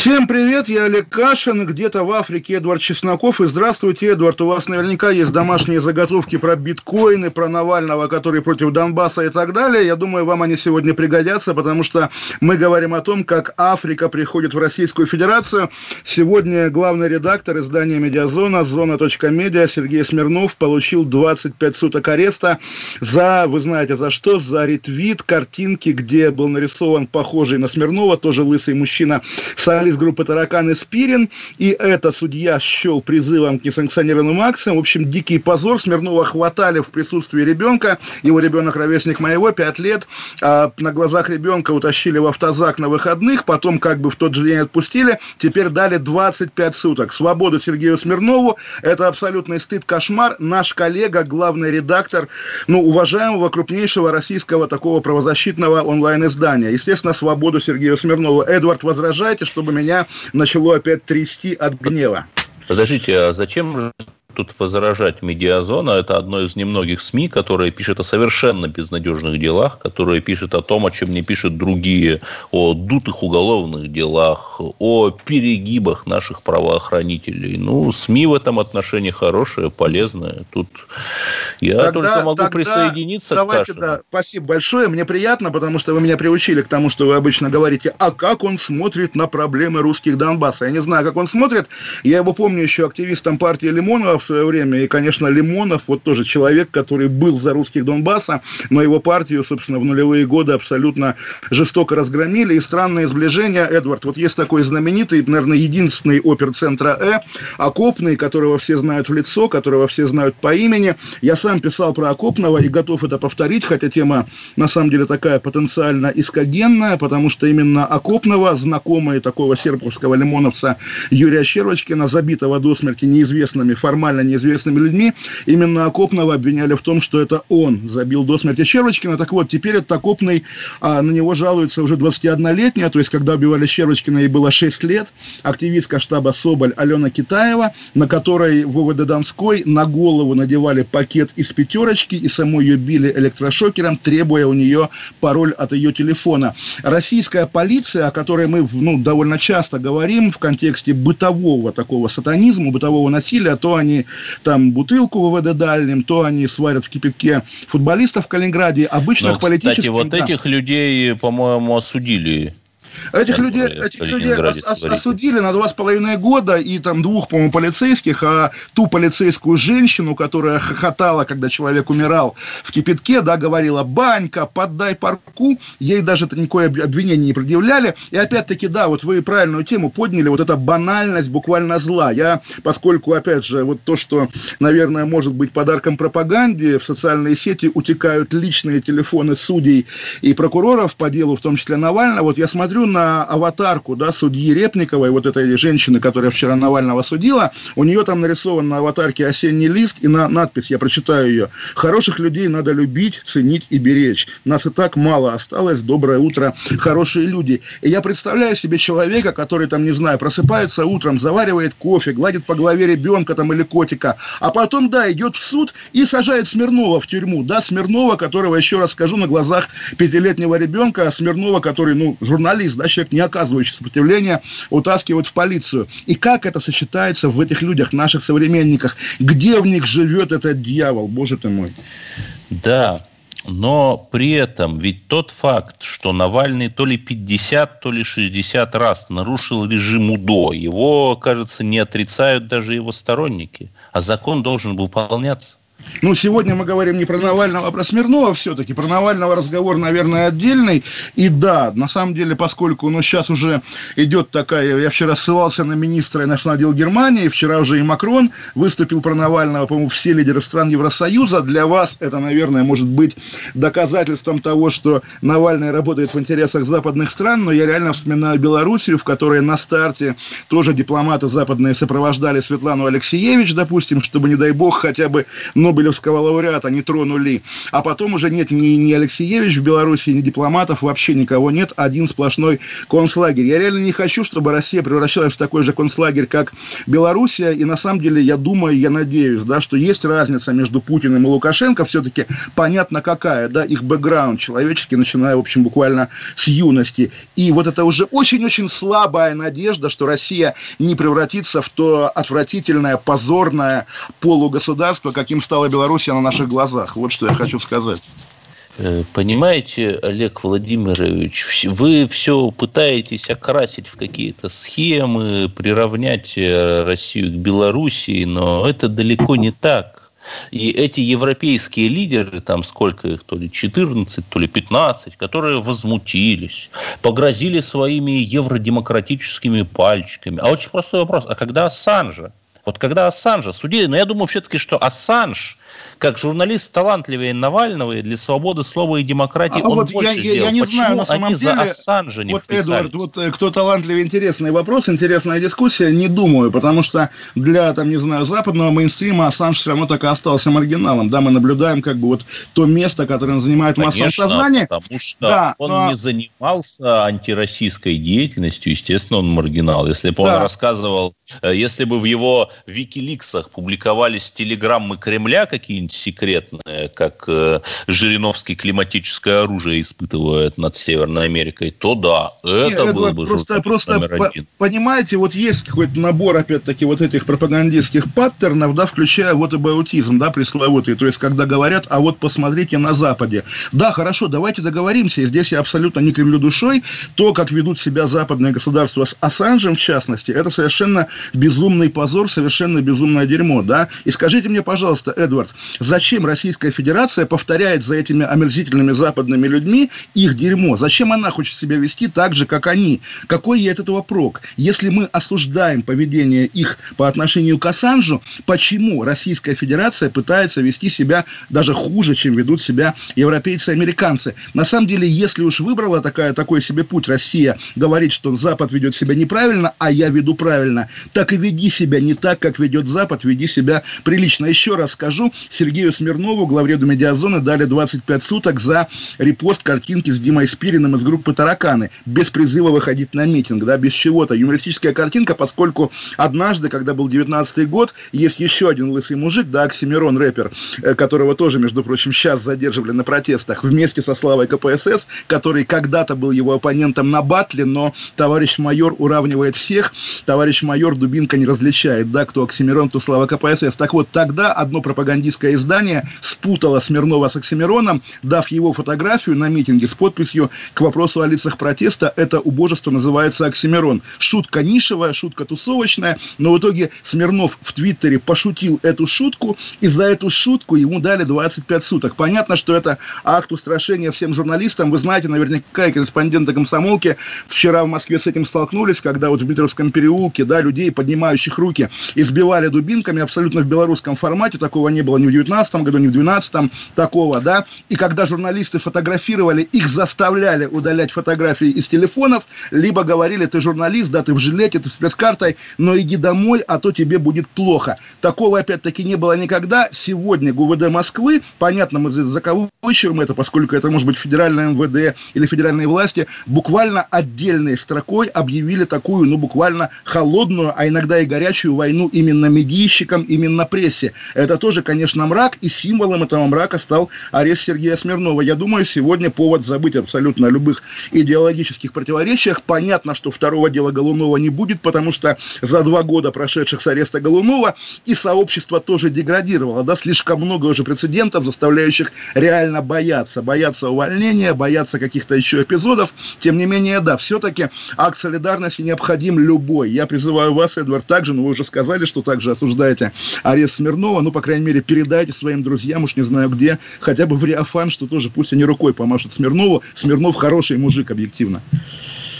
Всем привет, я Олег Кашин, где-то в Африке Эдвард Чесноков. И здравствуйте, Эдвард, у вас наверняка есть домашние заготовки про биткоины, про Навального, который против Донбасса и так далее. Я думаю, вам они сегодня пригодятся, потому что мы говорим о том, как Африка приходит в Российскую Федерацию. Сегодня главный редактор издания «Медиазона», зона.медиа Сергей Смирнов получил 25 суток ареста за, вы знаете, за что? За ретвит картинки, где был нарисован похожий на Смирнова, тоже лысый мужчина, солист группы «Таракан» и «Спирин», и это судья счел призывом к несанкционированному акциям. В общем, дикий позор. Смирнова хватали в присутствии ребенка. Его ребенок ровесник моего, 5 лет. А на глазах ребенка утащили в автозак на выходных, потом как бы в тот же день отпустили. Теперь дали 25 суток. Свободу Сергею Смирнову. Это абсолютный стыд, кошмар. Наш коллега, главный редактор, ну, уважаемого крупнейшего российского такого правозащитного онлайн-издания. Естественно, свободу Сергею Смирнову. Эдвард, возражайте, чтобы меня начало опять трясти от гнева. Подождите, а зачем тут возражать медиазона? Это одно из немногих СМИ, которые пишет о совершенно безнадежных делах, которые пишет о том, о чем не пишут другие, о дутых уголовных делах, о перегибах наших правоохранителей. Ну, СМИ в этом отношении хорошие, полезные. Тут я Тогда- только могу тогда присоединиться Давайте, к Кашину. да, спасибо большое. Мне приятно, потому что вы меня приучили к тому, что вы обычно говорите, а как он смотрит на проблемы русских Донбасса. Я не знаю, как он смотрит. Я его помню еще активистом партии Лимонова в свое время. И, конечно, Лимонов, вот тоже человек, который был за русских Донбасса, но его партию, собственно, в нулевые годы абсолютно жестоко разгромили. И странное сближение, Эдвард, вот есть такой знаменитый, наверное, единственный оперцентра Э, Окопный, которого все знают в лицо, которого все знают по имени. Я сам писал про Окопного и готов это повторить, хотя тема на самом деле такая потенциально искогенная, потому что именно Окопного, знакомые такого серпухского лимоновца Юрия Щербочкина, забитого до смерти неизвестными, формально неизвестными людьми, именно Окопного обвиняли в том, что это он забил до смерти Щербочкина. Так вот, теперь этот Окопный, а, на него жалуется уже 21-летняя, то есть когда убивали Щербочкина, ей было 6 лет, активистка штаба Соболь Алена Китаева, на которой в Донской на голову надевали пакет из пятерочки и саму ее били электрошокером, требуя у нее пароль от ее телефона. Российская полиция, о которой мы ну, довольно часто говорим в контексте бытового такого сатанизма, бытового насилия, то они там бутылку в ВВД дальним, то они сварят в кипятке футболистов в Калининграде, обычных Но, политических... кстати, вот да. этих людей, по-моему, осудили. Этих Как людей, говорят, этих людей ос- ос- осудили на два с половиной года и там двух, по-моему, полицейских, а ту полицейскую женщину, которая хохотала, когда человек умирал в кипятке, да, говорила, банька, поддай парку, ей даже никакое об- обвинение не предъявляли. И опять-таки, да, вот вы правильную тему подняли, вот эта банальность буквально зла. Я, поскольку, опять же, вот то, что, наверное, может быть подарком пропаганде, в социальные сети утекают личные телефоны судей и прокуроров по делу, в том числе Навального. Вот я смотрю на аватарку, да, судьи Репниковой, вот этой женщины, которая вчера Навального судила, у нее там нарисован на аватарке осенний лист и на надпись, я прочитаю ее, «Хороших людей надо любить, ценить и беречь. Нас и так мало осталось. Доброе утро, хорошие люди». И я представляю себе человека, который там, не знаю, просыпается утром, заваривает кофе, гладит по голове ребенка там или котика, а потом, да, идет в суд и сажает Смирнова в тюрьму, да, Смирнова, которого, еще раз скажу, на глазах пятилетнего ребенка, Смирнова, который, ну, журналист, да, человек, не оказывающий сопротивления, утаскивают в полицию. И как это сочетается в этих людях, наших современниках? Где в них живет этот дьявол, боже ты мой? Да, но при этом ведь тот факт, что Навальный то ли 50, то ли 60 раз нарушил режим УДО, его, кажется, не отрицают даже его сторонники. А закон должен выполняться. Ну, сегодня мы говорим не про Навального, а про Смирнова все-таки. Про Навального разговор, наверное, отдельный. И да, на самом деле, поскольку ну, сейчас уже идет такая... Я вчера ссылался на министра иностранных дел Германии, вчера уже и Макрон выступил про Навального, по-моему, все лидеры стран Евросоюза. Для вас это, наверное, может быть доказательством того, что Навальный работает в интересах западных стран, но я реально вспоминаю Белоруссию, в которой на старте тоже дипломаты западные сопровождали Светлану Алексеевич, допустим, чтобы, не дай бог, хотя бы Нобелевского лауреата не тронули. А потом уже нет ни, ни Алексеевич в Беларуси, ни дипломатов, вообще никого нет. Один сплошной концлагерь. Я реально не хочу, чтобы Россия превращалась в такой же концлагерь, как Белоруссия. И на самом деле я думаю, я надеюсь, да, что есть разница между Путиным и Лукашенко. Все-таки понятно какая, да, их бэкграунд человеческий, начиная, в общем, буквально с юности. И вот это уже очень-очень слабая надежда, что Россия не превратится в то отвратительное, позорное полугосударство, каким стала Белоруссия на наших глазах. Вот что я хочу сказать. Э, понимаете, Олег Владимирович, вы все пытаетесь окрасить в какие-то схемы, приравнять э, Россию к Белоруссии, но это далеко не так. И эти европейские лидеры, там сколько их, то ли 14, то ли 15, которые возмутились, погрозили своими евродемократическими пальчиками. А очень простой вопрос, а когда Ассанжа? Вот когда Ассанжа судили, но я думаю все-таки, что Ассанж как журналист талантливее Навального и для свободы слова и демократии а он вот больше я, сделал. Я, не Почему знаю, на самом они деле, за Ассанжа не вот, Эдвард, вот э, кто талантливее, интересный вопрос, интересная дискуссия, не думаю, потому что для, там, не знаю, западного мейнстрима Ассанж все равно так и остался маргиналом, да, мы наблюдаем как бы вот то место, которое он занимает в массовом сознании. потому что да, он но... не занимался антироссийской деятельностью, естественно, он маргинал. Если бы да. он рассказывал, э, если бы в его Викиликсах публиковались телеграммы Кремля какие-нибудь секретное, как э, Жириновский климатическое оружие испытывает над Северной Америкой, то да, это Нет, было бы просто, просто номер один. Понимаете, вот есть какой-то набор, опять-таки, вот этих пропагандистских паттернов, да, включая вот аутизм, да, пресловутый, то есть, когда говорят, а вот посмотрите на Западе. Да, хорошо, давайте договоримся, и здесь я абсолютно не кривлю душой, то, как ведут себя западные государства с Ассанжем, в частности, это совершенно безумный позор, совершенно безумное дерьмо, да, и скажите мне, пожалуйста, Эдвард, зачем Российская Федерация повторяет за этими омерзительными западными людьми их дерьмо? Зачем она хочет себя вести так же, как они? Какой ей от этого прок? Если мы осуждаем поведение их по отношению к Ассанжу, почему Российская Федерация пытается вести себя даже хуже, чем ведут себя европейцы и американцы? На самом деле, если уж выбрала такая, такой себе путь Россия, говорит, что Запад ведет себя неправильно, а я веду правильно, так и веди себя не так, как ведет Запад, веди себя прилично. Еще раз скажу, Сергей Сергею Смирнову, главреду «Медиазоны», дали 25 суток за репост картинки с Димой Спириным из группы «Тараканы», без призыва выходить на митинг, да, без чего-то. Юмористическая картинка, поскольку однажды, когда был 19 год, есть еще один лысый мужик, да, Оксимирон, рэпер, э, которого тоже, между прочим, сейчас задерживали на протестах, вместе со Славой КПСС, который когда-то был его оппонентом на батле, но товарищ майор уравнивает всех, товарищ майор Дубинка не различает, да, кто Оксимирон, кто Слава КПСС. Так вот, тогда одно пропагандистское издание спутало Смирнова с Оксимироном, дав его фотографию на митинге с подписью к вопросу о лицах протеста. Это убожество называется Оксимирон. Шутка нишевая, шутка тусовочная, но в итоге Смирнов в Твиттере пошутил эту шутку, и за эту шутку ему дали 25 суток. Понятно, что это акт устрашения всем журналистам. Вы знаете, наверняка и корреспонденты комсомолки вчера в Москве с этим столкнулись, когда вот в Дмитровском переулке, да, людей, поднимающих руки, избивали дубинками абсолютно в белорусском формате. Такого не было ни в 19 2012 году, не в 2012 такого, да, и когда журналисты фотографировали, их заставляли удалять фотографии из телефонов, либо говорили, ты журналист, да, ты в жилете, ты с спецкартой, но иди домой, а то тебе будет плохо. Такого, опять-таки, не было никогда. Сегодня ГУВД Москвы, понятно, мы закавычиваем это, поскольку это может быть федеральное МВД или федеральные власти, буквально отдельной строкой объявили такую, ну, буквально холодную, а иногда и горячую войну именно медийщикам, именно прессе. Это тоже, конечно, мрак, и символом этого мрака стал арест Сергея Смирнова. Я думаю, сегодня повод забыть абсолютно о любых идеологических противоречиях. Понятно, что второго дела Голунова не будет, потому что за два года, прошедших с ареста Голунова, и сообщество тоже деградировало. Да, слишком много уже прецедентов, заставляющих реально бояться. Бояться увольнения, бояться каких-то еще эпизодов. Тем не менее, да, все-таки акт солидарности необходим любой. Я призываю вас, Эдвард, также, но вы уже сказали, что также осуждаете арест Смирнова, ну, по крайней мере, передайте своим друзьям, уж не знаю где, хотя бы в Риафан, что тоже пусть они рукой помашут Смирнову. Смирнов хороший мужик, объективно.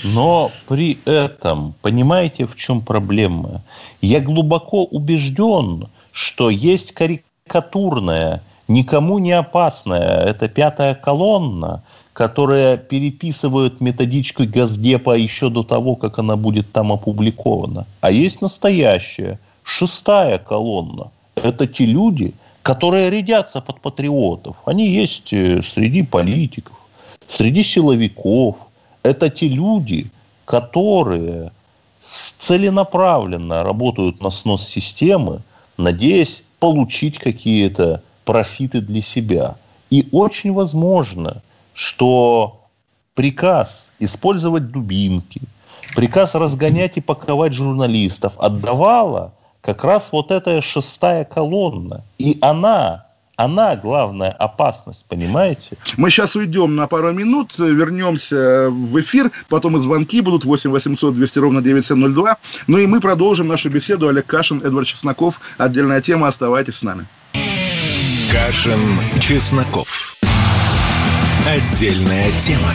Но при этом, понимаете, в чем проблема? Я глубоко убежден, что есть карикатурная, никому не опасная, это пятая колонна, которая переписывает методичку Газдепа еще до того, как она будет там опубликована. А есть настоящая, шестая колонна. Это те люди, которые рядятся под патриотов. Они есть э, среди политиков, среди силовиков. Это те люди, которые целенаправленно работают на снос системы, надеясь получить какие-то профиты для себя. И очень возможно, что приказ использовать дубинки, приказ разгонять и паковать журналистов отдавала как раз вот эта шестая колонна. И она она главная опасность, понимаете? Мы сейчас уйдем на пару минут, вернемся в эфир, потом и звонки будут 8 800 200 ровно 9702. Ну и мы продолжим нашу беседу. Олег Кашин, Эдвард Чесноков. Отдельная тема, оставайтесь с нами. Кашин, Чесноков. Отдельная тема.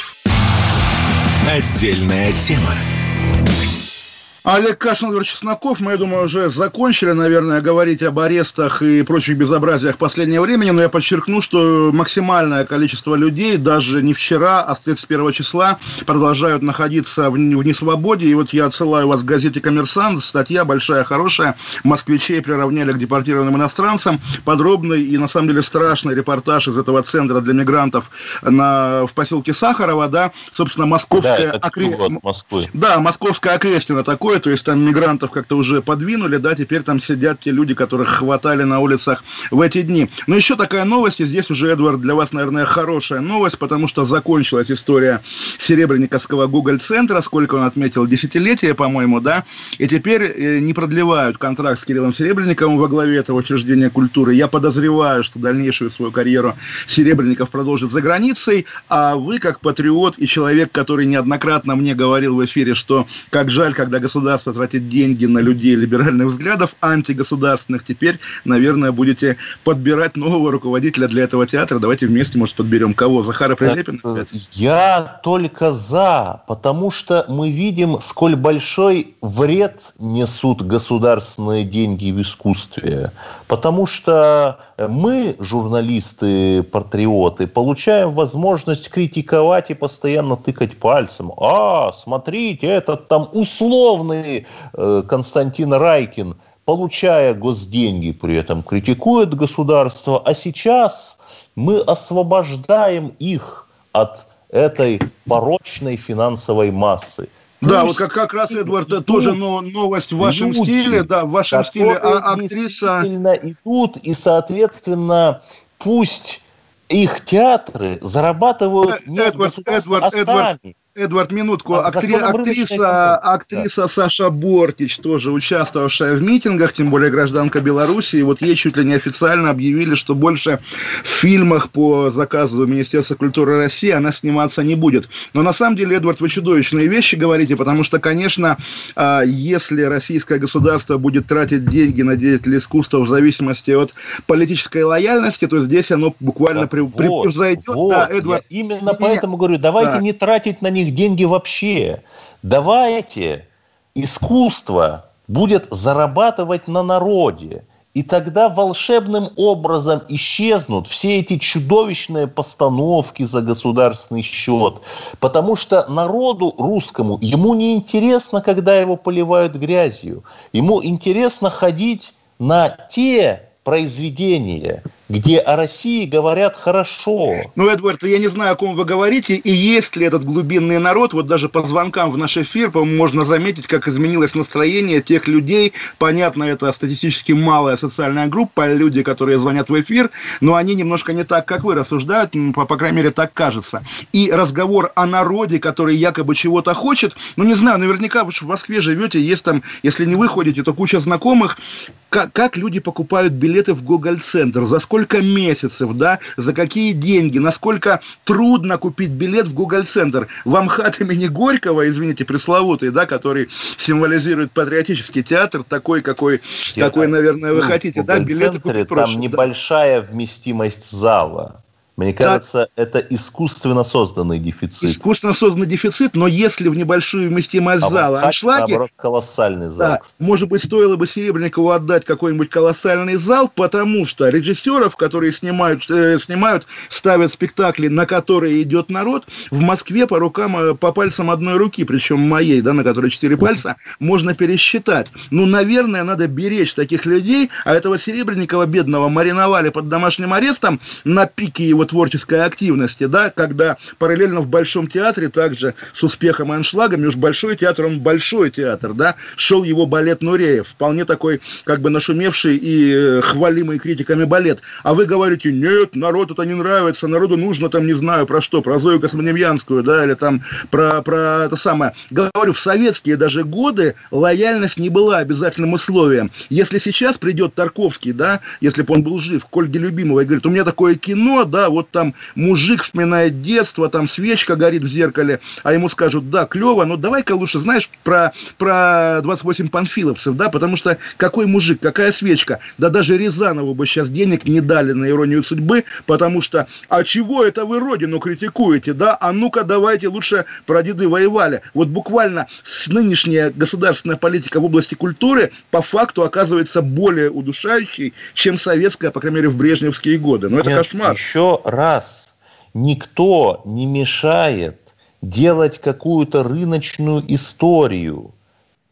Отдельная тема. Олег Кашин, Эдвард Чесноков. Мы, я думаю, уже закончили, наверное, говорить об арестах и прочих безобразиях последнего времени, но я подчеркну, что максимальное количество людей, даже не вчера, а с 31 числа, продолжают находиться в, в несвободе. И вот я отсылаю вас к газете «Коммерсант». Статья большая, хорошая. Москвичей приравняли к депортированным иностранцам. Подробный и, на самом деле, страшный репортаж из этого центра для мигрантов на, в поселке Сахарова, да, собственно, московская... Да, окре... Москвы. Да, московская окрестина такое такое, то есть там мигрантов как-то уже подвинули, да, теперь там сидят те люди, которых хватали на улицах в эти дни. Но еще такая новость, и здесь уже, Эдвард, для вас, наверное, хорошая новость, потому что закончилась история Серебряниковского Google-центра, сколько он отметил, десятилетие, по-моему, да, и теперь э, не продлевают контракт с Кириллом Серебренниковым во главе этого учреждения культуры. Я подозреваю, что дальнейшую свою карьеру Серебренников продолжит за границей, а вы, как патриот и человек, который неоднократно мне говорил в эфире, что как жаль, когда государство государство тратит деньги на людей либеральных взглядов, антигосударственных, теперь, наверное, будете подбирать нового руководителя для этого театра. Давайте вместе, может, подберем кого? Захара Прилепина? Э, я только за, потому что мы видим, сколь большой вред несут государственные деньги в искусстве. Потому что мы, журналисты, патриоты, получаем возможность критиковать и постоянно тыкать пальцем. А, смотрите, этот там условный э, Константин Райкин, получая госденьги, при этом критикует государство, а сейчас мы освобождаем их от этой порочной финансовой массы. Да, вот как, как раз, Эдвард, это тоже но, новость в вашем люди, стиле, да, в вашем стиле а, актриса... идут, и, соответственно, пусть их театры зарабатывают не Эдвард, Эдвард, а Эдвард, сами. Эдвард, минутку. А Актри... Актриса, актриса да. Саша Бортич, тоже участвовавшая в митингах, тем более гражданка Беларуси, и вот ей чуть ли не официально объявили, что больше в фильмах по заказу Министерства культуры России она сниматься не будет. Но на самом деле, Эдвард, вы чудовищные вещи говорите, потому что, конечно, а, если российское государство будет тратить деньги на деятелей искусства в зависимости от политической лояльности, то здесь оно буквально да, при... вот, превзойдет. Вот, да, Эдвард. Я именно не, поэтому говорю, давайте да. не тратить на них них деньги вообще. Давайте искусство будет зарабатывать на народе. И тогда волшебным образом исчезнут все эти чудовищные постановки за государственный счет. Потому что народу русскому, ему не интересно, когда его поливают грязью. Ему интересно ходить на те произведения, где о России говорят хорошо. Ну, Эдвард, я не знаю, о ком вы говорите, и есть ли этот глубинный народ, вот даже по звонкам в наш эфир, по-моему, можно заметить, как изменилось настроение тех людей, понятно, это статистически малая социальная группа, люди, которые звонят в эфир, но они немножко не так, как вы рассуждают, по, по крайней мере, так кажется. И разговор о народе, который якобы чего-то хочет, ну, не знаю, наверняка вы в Москве живете, есть там, если не вы ходите, то куча знакомых, как, как люди покупают билеты в Гоголь-центр, за сколько сколько месяцев, да, за какие деньги, насколько трудно купить билет в Google Центр. В Амхат имени Горького, извините, пресловутый, да, который символизирует патриотический театр, такой, какой, Я, какой наверное, вы ну, хотите, да, билеты купить проще. Там небольшая да. вместимость зала. Мне кажется, да. это искусственно созданный дефицит. Искусственно созданный дефицит, но если в небольшую вместимость а зала вот аншлаги... Наоборот, колоссальный зал. Да, может быть, стоило бы Серебренникову отдать какой-нибудь колоссальный зал, потому что режиссеров, которые снимают, э, снимают, ставят спектакли, на которые идет народ, в Москве по рукам, э, по пальцам одной руки, причем моей, да, на которой четыре пальца, можно пересчитать. Ну, наверное, надо беречь таких людей, а этого Серебренникова бедного мариновали под домашним арестом на пике его творческой активности, да, когда параллельно в Большом театре также с успехом и аншлагами, уж Большой театр, он Большой театр, да, шел его балет Нуреев, вполне такой, как бы нашумевший и э, хвалимый критиками балет. А вы говорите, нет, народ это не нравится, народу нужно там, не знаю, про что, про Зою Космонемьянскую, да, или там про, про это самое. Говорю, в советские даже годы лояльность не была обязательным условием. Если сейчас придет Тарковский, да, если бы он был жив, к Ольге Любимовой, говорит, у меня такое кино, да, вот там мужик вспоминает детство, там свечка горит в зеркале, а ему скажут, да, клево, но давай-ка лучше, знаешь, про, про 28 панфиловцев, да, потому что какой мужик, какая свечка, да даже Рязанову бы сейчас денег не дали на иронию судьбы, потому что, а чего это вы родину критикуете, да, а ну-ка давайте лучше про деды воевали. Вот буквально нынешняя государственная политика в области культуры по факту оказывается более удушающей, чем советская, по крайней мере, в брежневские годы. Но это Нет, кошмар. Еще раз, никто не мешает делать какую-то рыночную историю.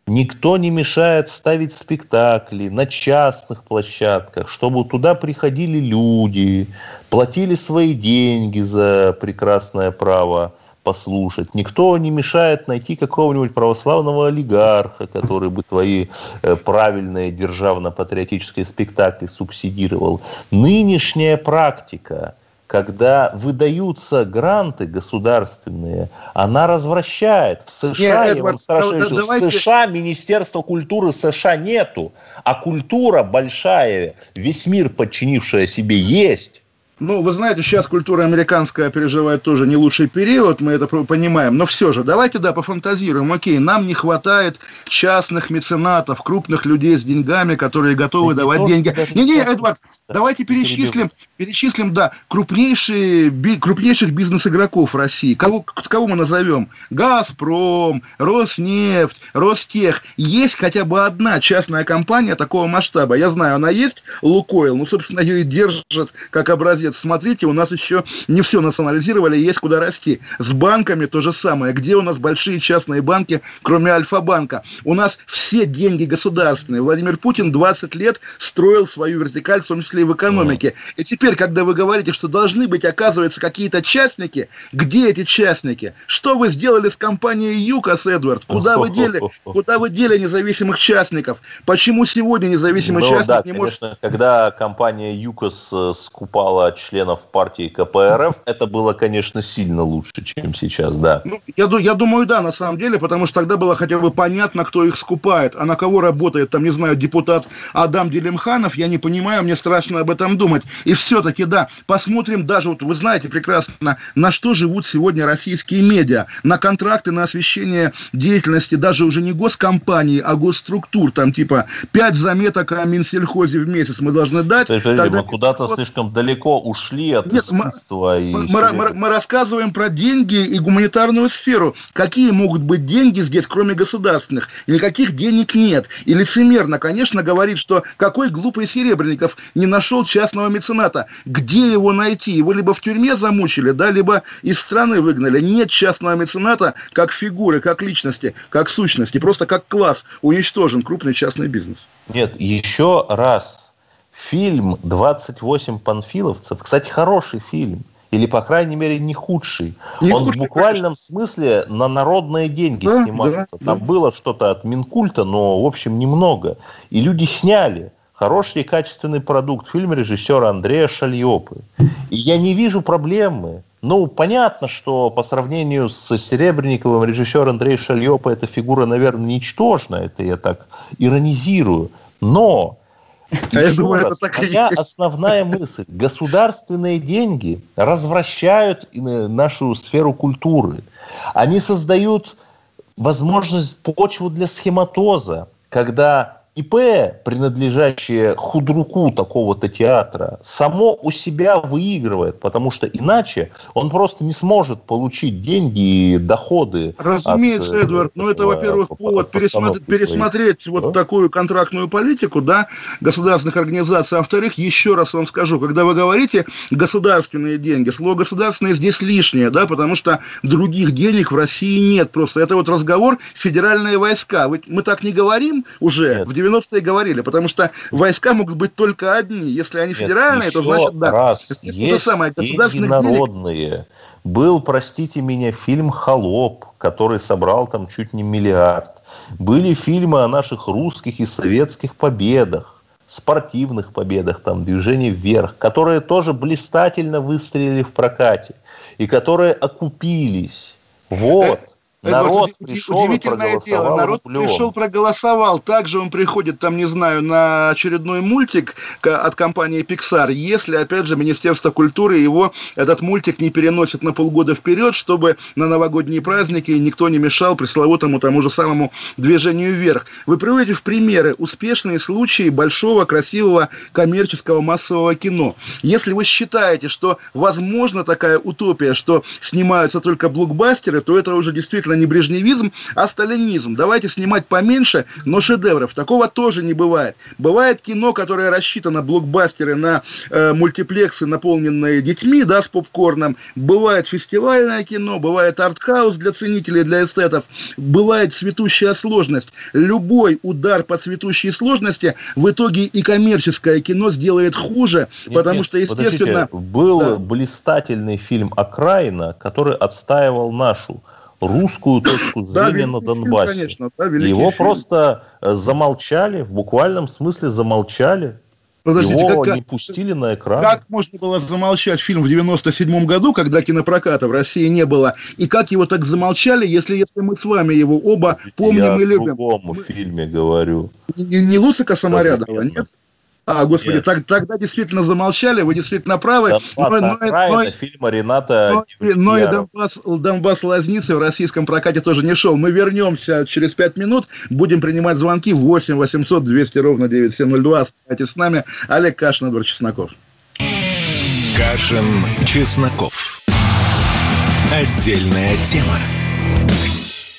Никто не мешает ставить спектакли на частных площадках, чтобы туда приходили люди, платили свои деньги за прекрасное право послушать. Никто не мешает найти какого-нибудь православного олигарха, который бы твои э, правильные державно-патриотические спектакли субсидировал. Нынешняя практика когда выдаются гранты государственные, она развращает. В США, Нет, я вам спрашиваю, да, давайте... в США Министерства культуры США нету, а культура большая, весь мир подчинившая себе есть. Ну, вы знаете, сейчас культура американская переживает тоже не лучший период, мы это понимаем, но все же, давайте, да, пофантазируем. Окей, нам не хватает частных меценатов, крупных людей с деньгами, которые готовы да давать деньги. Не-не, Эдвард, да, давайте перечислим, перечислим, да, крупнейшие, би, крупнейших бизнес-игроков России. Кого, кого мы назовем? «Газпром», «Роснефть», «Ростех». Есть хотя бы одна частная компания такого масштаба. Я знаю, она есть, «Лукойл», ну, собственно, ее и держат как образец молодец, смотрите, у нас еще не все национализировали, есть куда расти. С банками то же самое. Где у нас большие частные банки, кроме Альфа-банка? У нас все деньги государственные. Владимир Путин 20 лет строил свою вертикаль, в том числе и в экономике. И теперь, когда вы говорите, что должны быть, оказывается, какие-то частники, где эти частники? Что вы сделали с компанией ЮКОС, Эдвард? Куда вы дели, куда вы дели независимых частников? Почему сегодня независимый ну, частник да, не конечно, может... Когда компания ЮКОС э, скупала членов партии КПРФ, это было, конечно, сильно лучше, чем сейчас, да. Ну, я, я думаю, да, на самом деле, потому что тогда было хотя бы понятно, кто их скупает, а на кого работает, там, не знаю, депутат Адам Делимханов, я не понимаю, мне страшно об этом думать. И все-таки, да, посмотрим даже, вот вы знаете прекрасно, на что живут сегодня российские медиа, на контракты на освещение деятельности даже уже не госкомпании, а госструктур, там типа 5 заметок о Минсельхозе в месяц мы должны дать. Есть, тогда... мы куда-то слишком далеко ушли от Нет, искусства. Мы, и мы, мы, мы рассказываем про деньги и гуманитарную сферу. Какие могут быть деньги здесь, кроме государственных? Никаких денег нет. И лицемерно, конечно, говорит, что какой глупый Серебренников не нашел частного мецената. Где его найти? Его либо в тюрьме замучили, да, либо из страны выгнали. Нет частного мецената как фигуры, как личности, как сущности. Просто как класс уничтожен крупный частный бизнес. Нет, еще раз Фильм «28 панфиловцев», кстати, хороший фильм, или, по крайней мере, не худший. Не Он худший, в буквальном конечно. смысле на народные деньги да, снимался. Да, Там да. было что-то от Минкульта, но, в общем, немного. И люди сняли хороший и качественный продукт. Фильм режиссера Андрея Шальопы. И я не вижу проблемы. Ну, понятно, что по сравнению с Серебренниковым режиссер Андрей Шальопа эта фигура, наверное, ничтожная. Это я так иронизирую. Но А я думаю, раз, это так моя основная мысль. Государственные деньги развращают нашу сферу культуры. Они создают возможность почву для схематоза, когда ИП, принадлежащее худруку такого-то театра, само у себя выигрывает, потому что иначе он просто не сможет получить деньги и доходы. Разумеется, от, э, Эдвард, но это, во-первых, повод пересмотреть, пересмотреть вот да? такую контрактную политику да, государственных организаций. А во-вторых, еще раз вам скажу, когда вы говорите государственные деньги, слово государственное здесь лишнее, да, потому что других денег в России нет просто. Это вот разговор федеральные войска. Мы так не говорим уже нет. в 90-е говорили, потому что войска могут быть только одни. Если они федеральные, Нет, то значит да. Раз, есть то самое, народные. Денег. Был, простите меня, фильм «Холоп», который собрал там чуть не миллиард. Были фильмы о наших русских и советских победах спортивных победах, там, движение вверх, которые тоже блистательно выстрелили в прокате и которые окупились. Вот. Народ это пришел удивительное дело. Народ рублем. пришел, проголосовал. Также он приходит, там, не знаю, на очередной мультик от компании Pixar, если, опять же, Министерство культуры его, этот мультик не переносит на полгода вперед, чтобы на новогодние праздники никто не мешал пресловутому тому же самому движению вверх. Вы приводите в примеры успешные случаи большого, красивого, коммерческого массового кино. Если вы считаете, что возможно такая утопия, что снимаются только блокбастеры, то это уже действительно действительно не брежневизм, а сталинизм. Давайте снимать поменьше, но шедевров. Такого тоже не бывает. Бывает кино, которое рассчитано блокбастеры на э, мультиплексы, наполненные детьми, да, с попкорном. Бывает фестивальное кино, бывает артхаус для ценителей, для эстетов. Бывает цветущая сложность. Любой удар по цветущей сложности в итоге и коммерческое кино сделает хуже, нет, потому нет, что, естественно... Был да. блистательный фильм «Окраина», который отстаивал нашу русскую точку зрения на Донбассе. Конечно, да, Его просто э, замолчали, в буквальном смысле замолчали. Подождите, Его как, не пустили на экран. Как можно было замолчать фильм в 97 году, когда кинопроката в России не было? И как его так замолчали, если, если мы с вами его оба помним Я и любим? Я о другом фильме говорю. Не, не Луцика Саморядова, нет? А, господи, так, тогда действительно замолчали, вы действительно правы. Донбасс, но, но, но, фильма Рената но, но и Донбасс, Донбасс Лазницы в российском прокате тоже не шел. Мы вернемся через пять минут, будем принимать звонки 8 800 200 ровно 9702. Оставайтесь с нами. Олег Кашин, Эдвард Чесноков. Кашин, Чесноков. Отдельная тема.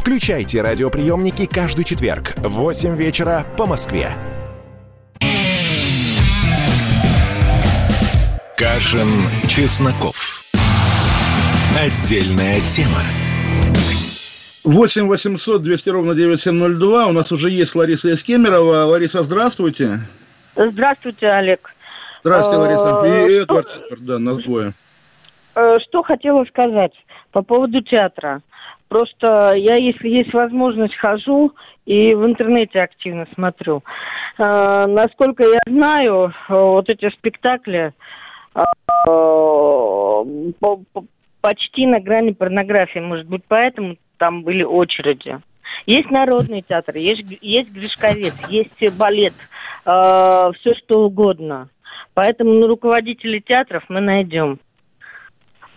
Включайте радиоприемники каждый четверг в 8 вечера по Москве. Кашин, Чесноков. Отдельная тема. 8 800 200 ровно 9702. У нас уже есть Лариса Искемерова. Лариса, здравствуйте. Здравствуйте, Олег. Здравствуйте, Лариса. И э, Эдвард, да, нас двое. Э, что хотела сказать по поводу театра. Просто я, если есть возможность, хожу и в интернете активно смотрю. Э, насколько я знаю, вот эти спектакли э, почти на грани порнографии. Может быть, поэтому там были очереди. Есть народный театр, есть, есть Гришковец, есть балет, э, все что угодно. Поэтому ну, руководителей театров мы найдем.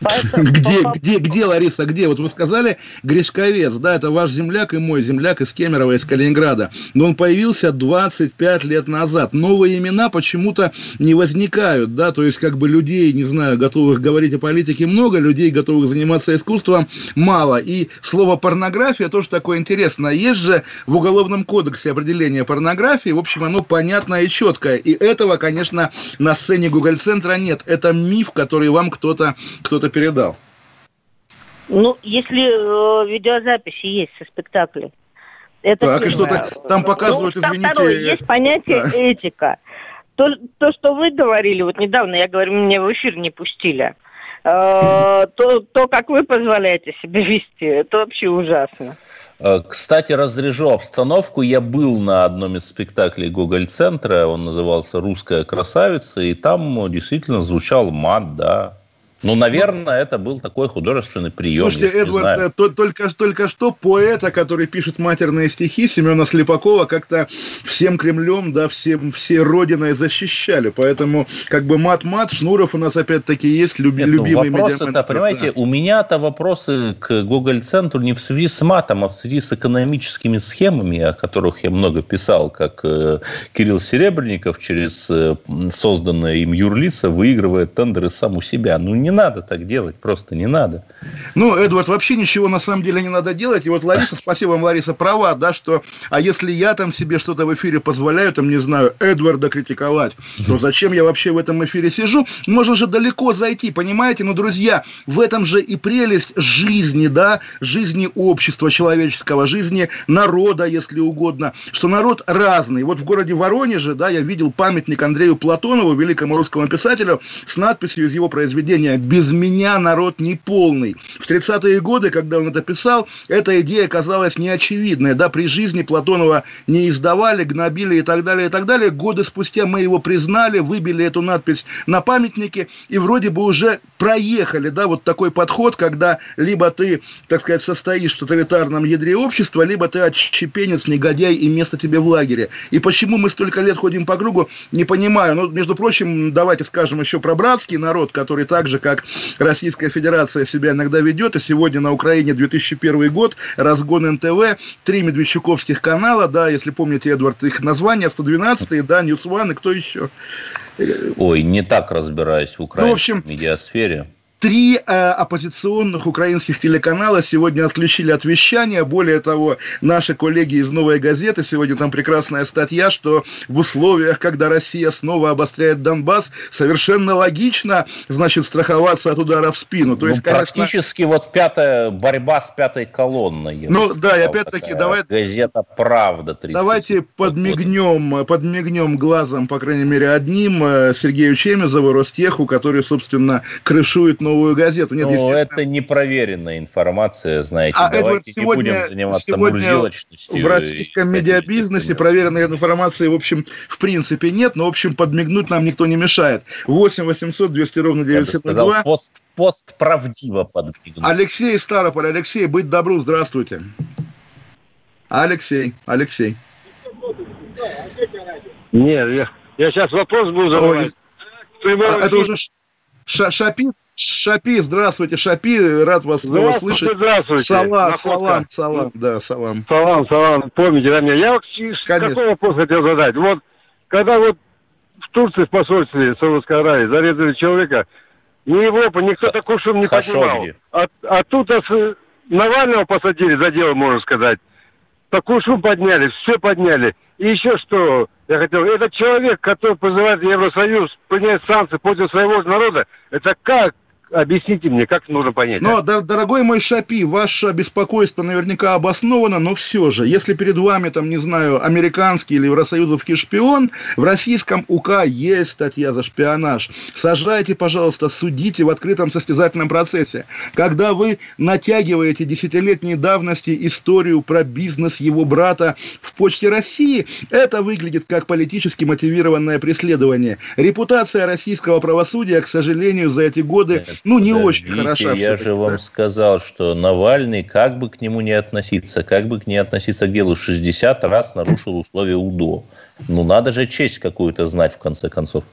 Где, где, где, Лариса, где? Вот вы сказали Гришковец, да, это ваш земляк и мой земляк из Кемерово, из Калининграда. Но он появился 25 лет назад. Новые имена почему-то не возникают, да, то есть как бы людей, не знаю, готовых говорить о политике много, людей, готовых заниматься искусством мало. И слово порнография тоже такое интересное. Есть же в Уголовном кодексе определение порнографии, в общем, оно понятное и четкое. И этого, конечно, на сцене Google центра нет. Это миф, который вам кто-то кто передал. Ну, если э, видеозаписи есть со спектакля. Это так, и что-то там показывают, ну, извините... Второе, есть понятие да. этика. То, то, что вы говорили, вот недавно, я говорю, меня в эфир не пустили. Э, то, то, как вы позволяете себя вести, это вообще ужасно. Э, кстати, разряжу обстановку. Я был на одном из спектаклей Гоголь-центра, он назывался «Русская красавица», и там действительно звучал мат, да, ну, наверное, это был такой художественный прием. Слушайте, Эдвард, э, то, только, только что поэта, который пишет матерные стихи, Семена Слепакова, как-то всем Кремлем, да, всем, все Родиной защищали. Поэтому, как бы мат-мат, Шнуров у нас опять-таки есть, люб, Нет, любимый ну, вопросы-то, понимаете, да. у меня-то вопросы к Гоголь-центру не в связи с матом, а в связи с экономическими схемами, о которых я много писал, как э, Кирилл Серебренников через э, созданное им юрлица выигрывает тендеры сам у себя. Ну, не надо так делать, просто не надо. Ну, Эдвард, вообще ничего на самом деле не надо делать. И вот Лариса, спасибо вам, Лариса, права, да, что, а если я там себе что-то в эфире позволяю, там, не знаю, Эдварда критиковать, то зачем я вообще в этом эфире сижу? Можно же далеко зайти, понимаете? Ну, друзья, в этом же и прелесть жизни, да, жизни общества человеческого, жизни народа, если угодно, что народ разный. Вот в городе Воронеже, да, я видел памятник Андрею Платонову, великому русскому писателю, с надписью из его произведения без меня народ не полный. В 30-е годы, когда он это писал, эта идея казалась неочевидной. Да, при жизни Платонова не издавали, гнобили и так далее, и так далее. Годы спустя мы его признали, выбили эту надпись на памятнике и вроде бы уже проехали, да, вот такой подход, когда либо ты, так сказать, состоишь в тоталитарном ядре общества, либо ты отщепенец, негодяй и место тебе в лагере. И почему мы столько лет ходим по кругу, не понимаю. Ну, между прочим, давайте скажем еще про братский народ, который также, как Российская Федерация себя иногда ведет. И сегодня на Украине 2001 год, разгон НТВ, три медведчуковских канала, да, если помните, Эдвард, их название, 112 да, Ньюс Ван и кто еще? Ой, не так разбираюсь в украинской ну, в общем, медиасфере. Три э, оппозиционных украинских телеканала сегодня отключили от вещания. Более того, наши коллеги из «Новой газеты», сегодня там прекрасная статья, что в условиях, когда Россия снова обостряет Донбасс, совершенно логично, значит, страховаться от удара в спину. То ну, есть, практически конечно... вот пятая борьба с пятой колонной. Ну да, и опять-таки давай... Газета «Правда». Давайте подмигнем, подмигнем глазом, по крайней мере, одним э, Сергею Чемезову, Ростеху, который, собственно, крышует новую новую газету. Нет, ну, это непроверенная информация, знаете. А, Давайте Эдвард, сегодня, не будем заниматься сегодня в российском медиабизнесе проверенной информации, в общем, в принципе нет, но, в общем, подмигнуть нам никто не мешает. 8 800 200 ровно 902. Пост, пост правдиво подмигнуть. Алексей Старополь. Алексей, быть добру, здравствуйте. Алексей, Алексей. Нет, я, я сейчас вопрос буду задавать. Ой, а, это уже Шапи, Шапи, здравствуйте, Шапи, рад вас снова слышать. Здравствуйте. Салам, салам, салам, да, салам. Салам, салам, помните да меня? Я вот Конечно. какой вопрос хотел задать? Вот, когда вот в Турции в посольстве Саудовской Аравии зарезали человека, ни Европа, никто Х- такой шум не поднимал. А, а тут а, Навального посадили за дело, можно сказать. Такой шум подняли, все подняли. И еще что, я хотел, этот человек, который призывает Евросоюз принять санкции против своего народа, это как Объясните мне, как нужно понять. Но, а? дорогой мой Шапи, ваше беспокойство наверняка обосновано, но все же, если перед вами, там, не знаю, американский или евросоюзовский шпион, в российском УК есть статья за шпионаж. Сажайте, пожалуйста, судите в открытом состязательном процессе. Когда вы натягиваете десятилетней давности историю про бизнес его брата в Почте России, это выглядит как политически мотивированное преследование. Репутация российского правосудия, к сожалению, за эти годы ну, не Подождите, очень хороша. Я же вам сказал, что Навальный, как бы к нему не относиться, как бы к не относиться к делу, 60 раз нарушил условия УДО. Ну, надо же честь какую-то знать, в конце концов.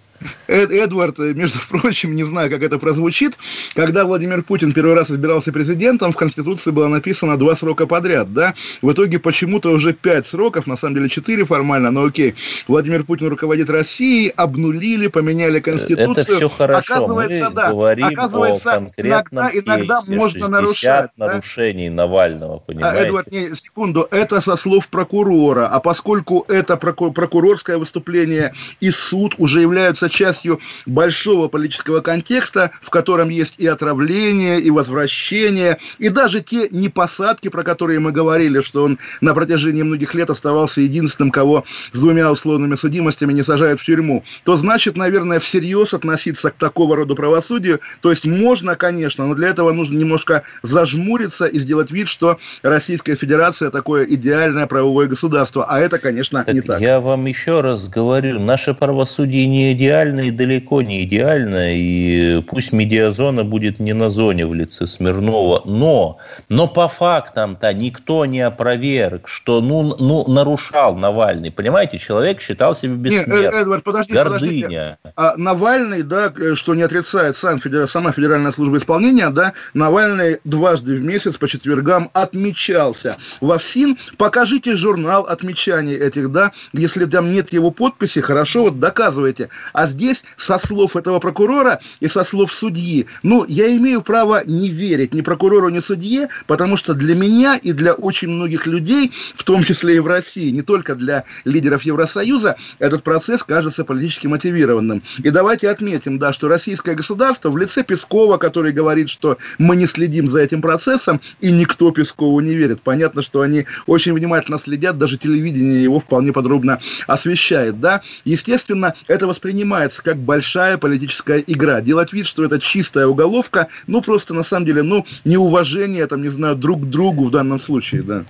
Эд, Эдвард, между прочим, не знаю, как это прозвучит, когда Владимир Путин первый раз избирался президентом, в Конституции было написано два срока подряд, да? В итоге почему-то уже пять сроков, на самом деле четыре формально, но окей. Владимир Путин руководит Россией, обнулили, поменяли Конституцию. Это все хорошо. Оказывается, Мы да. говорим Оказывается, о иногда, иногда можно нарушать. нарушений да? Навального, а, понимаете? Эдвард, не, секунду, это со слов прокурора, а поскольку это прокурорское выступление и суд уже являются частью большого политического контекста, в котором есть и отравление, и возвращение, и даже те непосадки, про которые мы говорили, что он на протяжении многих лет оставался единственным, кого с двумя условными судимостями не сажают в тюрьму, то значит, наверное, всерьез относиться к такого рода правосудию. То есть можно, конечно, но для этого нужно немножко зажмуриться и сделать вид, что Российская Федерация такое идеальное правовое государство. А это, конечно, так не так. Я вам еще раз говорю, наше правосудие не идеально и далеко не идеально. И пусть медиазона будет не на зоне в лице Смирнова. Но, но по фактам-то никто не опроверг, что ну, ну, нарушал Навальный. Понимаете, человек считал себя бессмертным. Нет, Эдвард, подождите, Гордыня. Подождите. А Навальный, да, что не отрицает сам, сама Федеральная служба исполнения, да, Навальный дважды в месяц по четвергам отмечался. Во ФСИН покажите журнал отмечаний этих, да, если там нет его подписи, хорошо, вот доказывайте. А здесь со слов этого прокурора и со слов судьи, ну, я имею право не верить ни прокурору, ни судье, потому что для меня и для очень многих людей, в том числе и в России, не только для лидеров Евросоюза, этот процесс кажется политически мотивированным. И давайте отметим, да, что российское государство в лице Пескова, который говорит, что мы не следим за этим процессом, и никто Пескову не верит. Понятно, что они очень внимательно следят, даже телевидение его вполне подробно освещает, да. Естественно, это воспринимается как большая политическая игра. Делать вид, что это чистая уголовка, ну, просто на самом деле, ну, неуважение, там, не знаю, друг к другу в данном случае, да.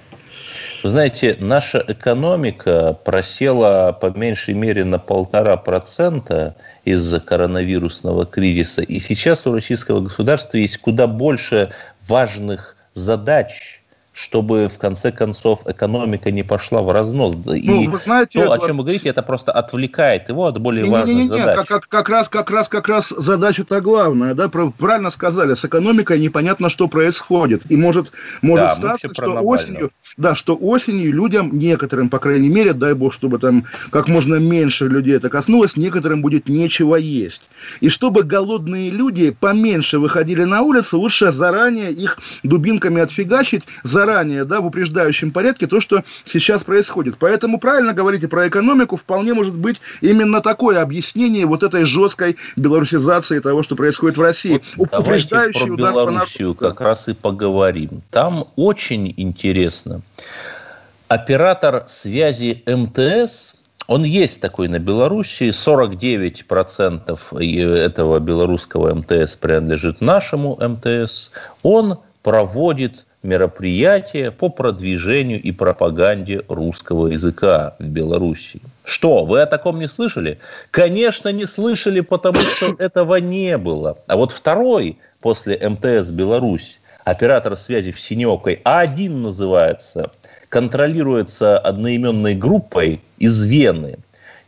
Знаете, наша экономика просела по меньшей мере на полтора процента из-за коронавирусного кризиса. И сейчас у российского государства есть куда больше важных задач, чтобы в конце концов экономика не пошла в разнос. Ну, и вы знаете, то, о чем вы говорите, это просто отвлекает его от более не, важных не, не, не, задач. Как, как, как раз, как раз, как раз задача-то главная, да, правильно сказали, с экономикой непонятно, что происходит, и может, может да, статься, что осенью, да, что осенью людям, некоторым, по крайней мере, дай бог, чтобы там как можно меньше людей это коснулось, некоторым будет нечего есть. И чтобы голодные люди поменьше выходили на улицу, лучше заранее их дубинками отфигачить, заранее заранее, да, в упреждающем порядке то, что сейчас происходит. Поэтому правильно говорите про экономику, вполне может быть именно такое объяснение вот этой жесткой белорусизации того, что происходит в России. Вот Упреждающий про удар Белоруссию по как раз и поговорим. Там очень интересно. Оператор связи МТС он есть такой на Белоруссии. 49% этого белорусского МТС принадлежит нашему МТС. Он проводит мероприятия по продвижению и пропаганде русского языка в Беларуси. Что, вы о таком не слышали? Конечно, не слышали, потому что этого не было. А вот второй после МТС Беларусь, оператор связи в Синевкой, А1 называется, контролируется одноименной группой из Вены,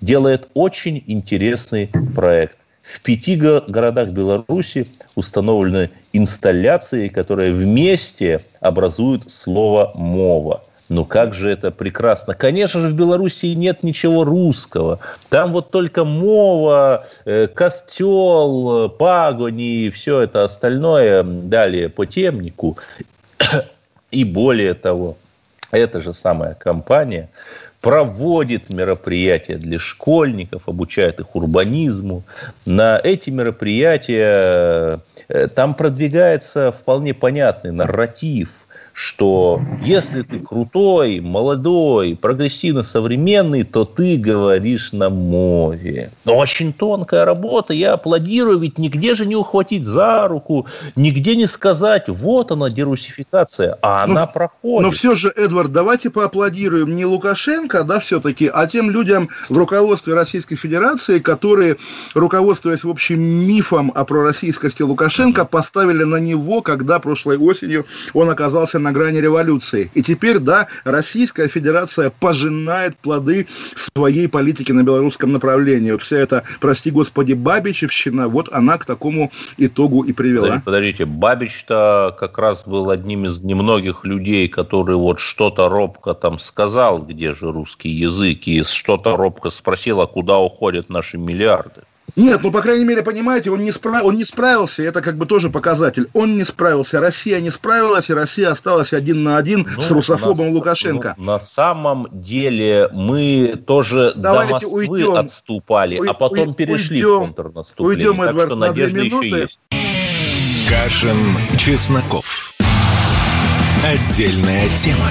делает очень интересный проект. В пяти городах Беларуси установлены инсталляции, которые вместе образуют слово «мова». Ну как же это прекрасно. Конечно же, в Белоруссии нет ничего русского. Там вот только мова, э, костел, пагони и все это остальное далее по темнику. И более того, эта же самая компания проводит мероприятия для школьников, обучает их урбанизму. На эти мероприятия э, там продвигается вполне понятный нарратив – что если ты крутой, молодой, прогрессивно современный, то ты говоришь на мове. Но очень тонкая работа, я аплодирую, ведь нигде же не ухватить за руку, нигде не сказать, вот она, дерусификация, а ну, она проходит. Но все же, Эдвард, давайте поаплодируем не Лукашенко, да, все-таки, а тем людям в руководстве Российской Федерации, которые, руководствуясь, в общем, мифом о пророссийскости Лукашенко, поставили на него, когда прошлой осенью он оказался на грани революции. И теперь, да, Российская Федерация пожинает плоды своей политики на белорусском направлении. Вот вся эта, прости господи, Бабичевщина, вот она к такому итогу и привела. Подождите, Бабич-то как раз был одним из немногих людей, который вот что-то робко там сказал, где же русский язык, и что-то робко спросил, а куда уходят наши миллиарды. Нет, ну, по крайней мере, понимаете, он не, справ... он не справился, это как бы тоже показатель. Он не справился, Россия не справилась, и Россия осталась один на один ну, с русофобом на, Лукашенко. Ну, на самом деле мы тоже Давайте до Москвы уйдем. отступали, а потом уй- перешли уйдем, в контрнаступление. Уйдем, так Эдвард, что надежда еще есть. Кашин, Чесноков. Отдельная тема.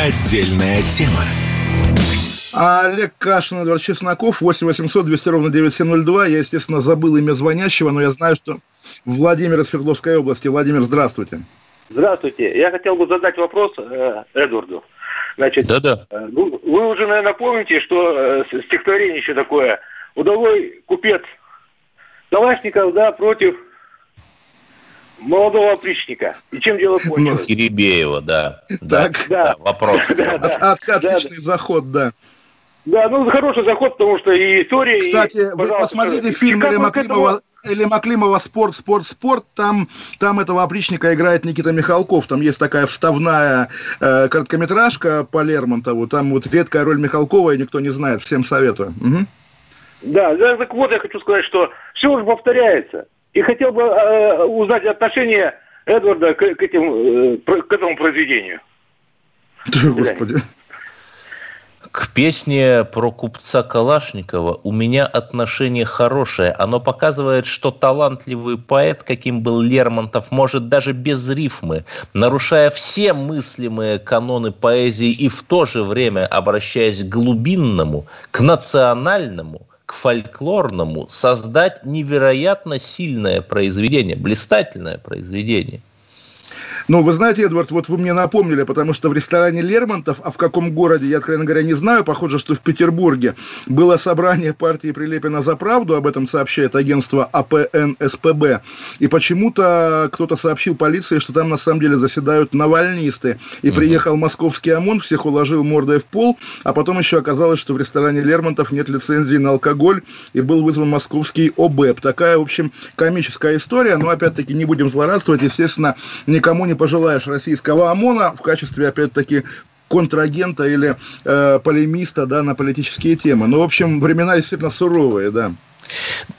Отдельная тема. Олег Кашин, Эдвард Чесноков, 8 800 200 ровно 9702. Я, естественно, забыл имя звонящего, но я знаю, что Владимир из Свердловской области. Владимир, здравствуйте. Здравствуйте. Я хотел бы задать вопрос э, Эдварду. Значит, Да-да. Э, вы, вы уже, наверное, помните, что э, стихотворение еще такое. Удовой купец Калашников, да, против молодого опричника. И чем дело кончилось? Ну, Кирибеева, да. Так. Да, да. вопрос. Да, да. От, отличный да, заход, да. Да, ну хороший заход, потому что и история... Кстати, и, вы посмотрите фильм Или Маклимова, или Маклимова «Спорт, спорт, спорт», там, там этого опричника играет Никита Михалков, там есть такая вставная э, короткометражка по Лермонтову, там вот редкая роль Михалкова, и никто не знает, всем советую. Угу. Да, так вот я хочу сказать, что все уже повторяется. И хотел бы э, узнать отношение Эдварда к, к, этим, э, к этому произведению. Да, господи. К песне про купца Калашникова у меня отношение хорошее. Оно показывает, что талантливый поэт, каким был Лермонтов, может даже без рифмы, нарушая все мыслимые каноны поэзии и в то же время обращаясь к глубинному, к национальному – фольклорному создать невероятно сильное произведение, блистательное произведение – ну, вы знаете, Эдвард, вот вы мне напомнили, потому что в ресторане Лермонтов, а в каком городе, я, откровенно говоря, не знаю, похоже, что в Петербурге, было собрание партии Прилепина за правду, об этом сообщает агентство АПН-СПБ, и почему-то кто-то сообщил полиции, что там на самом деле заседают навальнисты, и угу. приехал московский ОМОН, всех уложил мордой в пол, а потом еще оказалось, что в ресторане Лермонтов нет лицензии на алкоголь, и был вызван московский ОБЭП. Такая, в общем, комическая история, но, опять-таки, не будем злорадствовать, естественно, никому не не пожелаешь российского ОМОНа в качестве, опять-таки, контрагента или э, полемиста да, на политические темы. Ну, в общем, времена действительно суровые, да.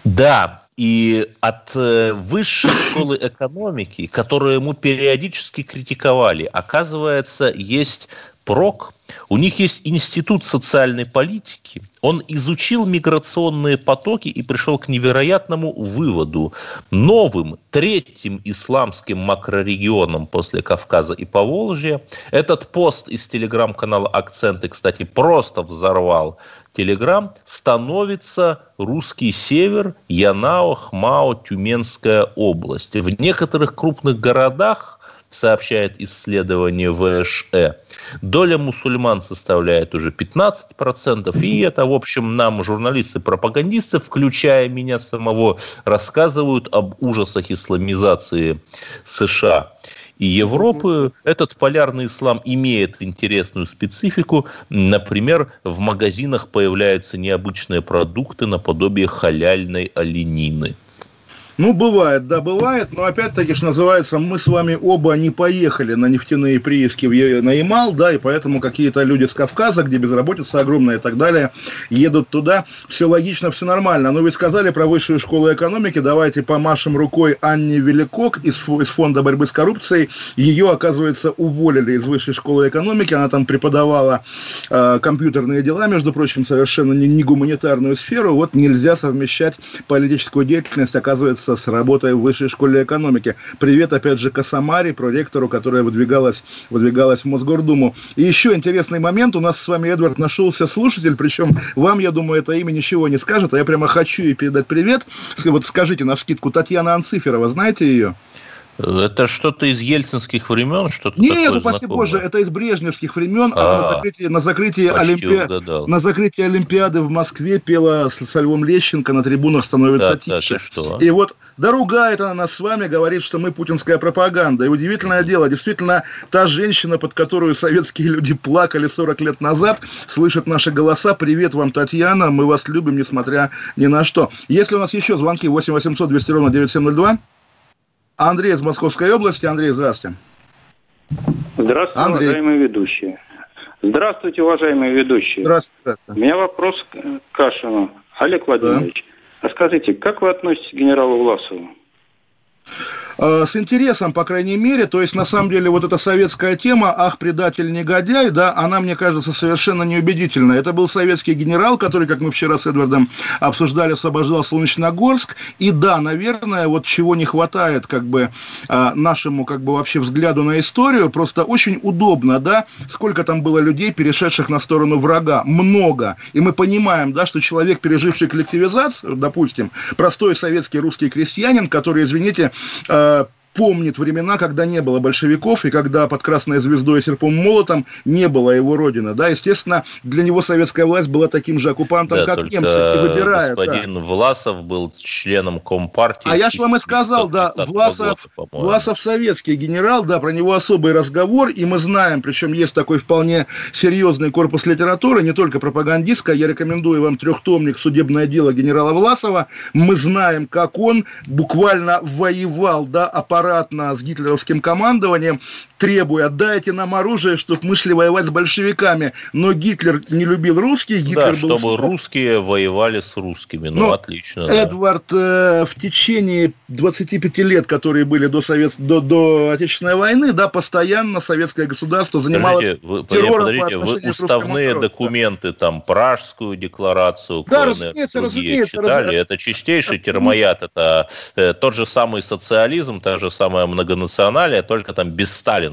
Да, и от э, высшей школы экономики, которую ему периодически критиковали, оказывается, есть прок. У них есть институт социальной политики. Он изучил миграционные потоки и пришел к невероятному выводу. Новым третьим исламским макрорегионом после Кавказа и Поволжья этот пост из телеграм-канала «Акценты», кстати, просто взорвал Телеграм, становится русский север, Янао, Хмао, Тюменская область. В некоторых крупных городах сообщает исследование ВШЭ, доля мусульман составляет уже 15%, и это, в общем, нам журналисты-пропагандисты, включая меня самого, рассказывают об ужасах исламизации США и Европы. Этот полярный ислам имеет интересную специфику. Например, в магазинах появляются необычные продукты наподобие халяльной оленины. Ну, бывает, да, бывает, но опять-таки, что называется, мы с вами оба не поехали на нефтяные прииски в на Ямал, да, и поэтому какие-то люди с Кавказа, где безработица огромная и так далее, едут туда. Все логично, все нормально. Но вы сказали про высшую школу экономики, давайте помашем рукой Анне Великок из, из Фонда борьбы с коррупцией. Ее, оказывается, уволили из высшей школы экономики, она там преподавала э, компьютерные дела, между прочим, совершенно не, не гуманитарную сферу. Вот нельзя совмещать политическую деятельность, оказывается, сравнивается с работой в высшей школе экономики. Привет, опять же, Касамари, проректору, которая выдвигалась, выдвигалась в Мосгордуму. И еще интересный момент. У нас с вами, Эдвард, нашелся слушатель, причем вам, я думаю, это имя ничего не скажет, а я прямо хочу ей передать привет. Вот скажите на вскидку, Татьяна Анциферова, знаете ее? Это что-то из ельцинских времен? Что-то Нет, упаси знакомое. боже, это из брежневских времен. А, на закрытии, на, закрытии Олимпи... на закрытии Олимпиады в Москве пела с, со Львом Лещенко, на трибунах становится да, тише. что? И вот, да ругает она нас с вами, говорит, что мы путинская пропаганда. И удивительное дело, действительно, та женщина, под которую советские люди плакали 40 лет назад, слышит наши голоса. Привет вам, Татьяна, мы вас любим, несмотря ни на что. Если у нас еще звонки 8 800 200 ровно 9702, Андрей из Московской области. Андрей, здравствуйте. Здравствуйте, Андрей. уважаемые ведущие. Здравствуйте, уважаемые ведущие. Здравствуйте. У меня вопрос к Кашину. Олег Владимирович, да. а скажите, как вы относитесь к генералу Власову? Э, с интересом, по крайней мере, то есть, на самом деле, вот эта советская тема «Ах, предатель, негодяй», да, она, мне кажется, совершенно неубедительна. Это был советский генерал, который, как мы вчера с Эдвардом обсуждали, освобождал Солнечногорск, и да, наверное, вот чего не хватает, как бы, э, нашему, как бы, вообще взгляду на историю, просто очень удобно, да, сколько там было людей, перешедших на сторону врага, много, и мы понимаем, да, что человек, переживший коллективизацию, допустим, простой советский русский крестьянин, который, извините, э, uh, помнит времена, когда не было большевиков, и когда под Красной Звездой и Серпом Молотом не было его родины. Да, естественно, для него советская власть была таким же оккупантом, да, как немцы, и выбирая. Господин да. Власов был членом Компартии. А я же вам и сказал, да, Власов, года, Власов советский генерал, да, про него особый разговор, и мы знаем, причем есть такой вполне серьезный корпус литературы, не только пропагандистская, я рекомендую вам трехтомник «Судебное дело генерала Власова», мы знаем, как он буквально воевал, да, аппарат аппаратно с гитлеровским командованием, требуя, дайте нам оружие, чтобы мы шли воевать с большевиками. Но Гитлер не любил русских, Гитлер да, был... чтобы русские воевали с русскими. Ну, ну отлично. Эдвард да. э, в течение 25 лет, которые были до, Совет... до, до Отечественной войны, да, постоянно советское государство занималось подождите, вы, террором подождите, по вы уставные документы, там, Пражскую декларацию, да, разумеется, разумеется, читали? Раз... Это чистейший термояд, это э, тот же самый социализм, та же самая многонационалия, только там без Сталина.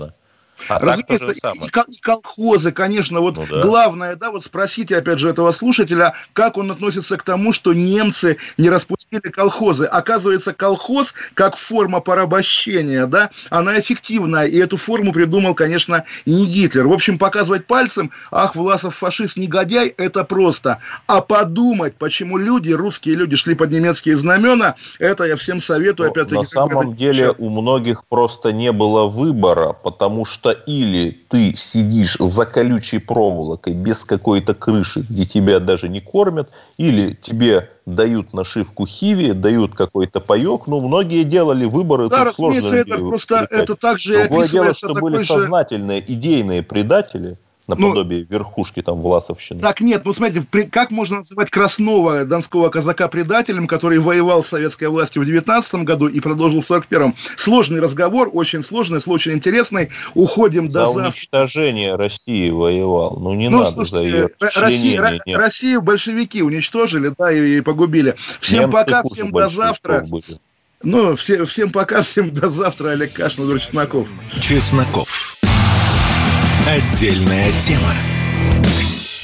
А Разумеется, и, и колхозы, конечно, вот ну, да. главное, да, вот спросите, опять же, этого слушателя, как он относится к тому, что немцы не распустили колхозы. Оказывается, колхоз, как форма порабощения, да, она эффективная, и эту форму придумал, конечно, не Гитлер. В общем, показывать пальцем, ах, Власов фашист, негодяй, это просто. А подумать, почему люди, русские люди, шли под немецкие знамена, это я всем советую, опять-таки. На самом деле, у многих просто не было выбора, потому что что или ты сидишь за колючей проволокой без какой-то крыши, где тебя даже не кормят, или тебе дают нашивку хиви, дают какой-то паек. Ну, многие делали выборы, да, тут сложно это просто это также Другое дело, что были же... сознательные, идейные предатели – наподобие ну, верхушки там Власовщины. Так нет, ну смотрите, при, как можно называть Краснова, донского казака, предателем, который воевал с советской властью в 19 году и продолжил в 41-м? Сложный разговор, очень сложный, очень интересный. Уходим за до завтра. уничтожение России воевал. Ну не ну, надо слушайте, за ее Россия, Россию большевики уничтожили, да, и, и погубили. Всем Немцы пока, всем до завтра. Ну, все, всем пока, всем до завтра. Олег Кашин, Чесноков. Чесноков. Отдельная тема.